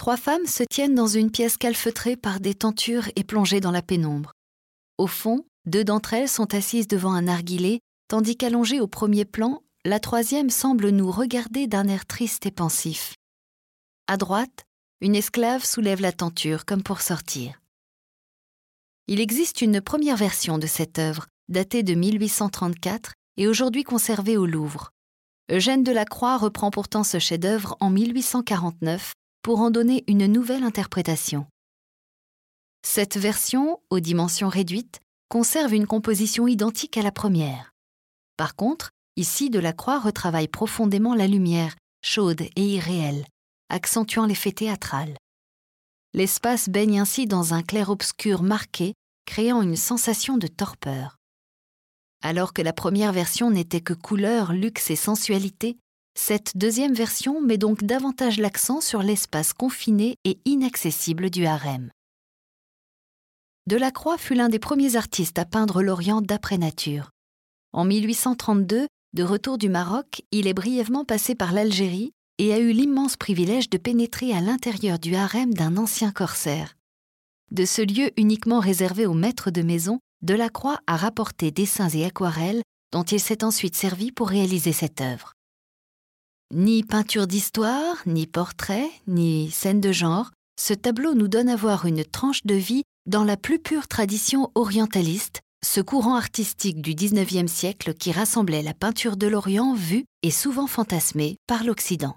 Trois femmes se tiennent dans une pièce calfeutrée par des tentures et plongées dans la pénombre. Au fond, deux d'entre elles sont assises devant un narguilé, tandis qu'allongée au premier plan, la troisième semble nous regarder d'un air triste et pensif. À droite, une esclave soulève la tenture comme pour sortir. Il existe une première version de cette œuvre, datée de 1834 et aujourd'hui conservée au Louvre. Eugène Delacroix reprend pourtant ce chef-d'œuvre en 1849 pour en donner une nouvelle interprétation. Cette version, aux dimensions réduites, conserve une composition identique à la première. Par contre, ici Delacroix retravaille profondément la lumière, chaude et irréelle, accentuant l'effet théâtral. L'espace baigne ainsi dans un clair-obscur marqué, créant une sensation de torpeur. Alors que la première version n'était que couleur, luxe et sensualité, cette deuxième version met donc davantage l'accent sur l'espace confiné et inaccessible du harem. Delacroix fut l'un des premiers artistes à peindre l'Orient d'après nature. En 1832, de retour du Maroc, il est brièvement passé par l'Algérie et a eu l'immense privilège de pénétrer à l'intérieur du harem d'un ancien corsaire. De ce lieu uniquement réservé aux maîtres de maison, Delacroix a rapporté dessins et aquarelles dont il s'est ensuite servi pour réaliser cette œuvre. Ni peinture d'histoire, ni portrait, ni scène de genre, ce tableau nous donne à voir une tranche de vie dans la plus pure tradition orientaliste, ce courant artistique du XIXe siècle qui rassemblait la peinture de l'Orient vue et souvent fantasmée par l'Occident.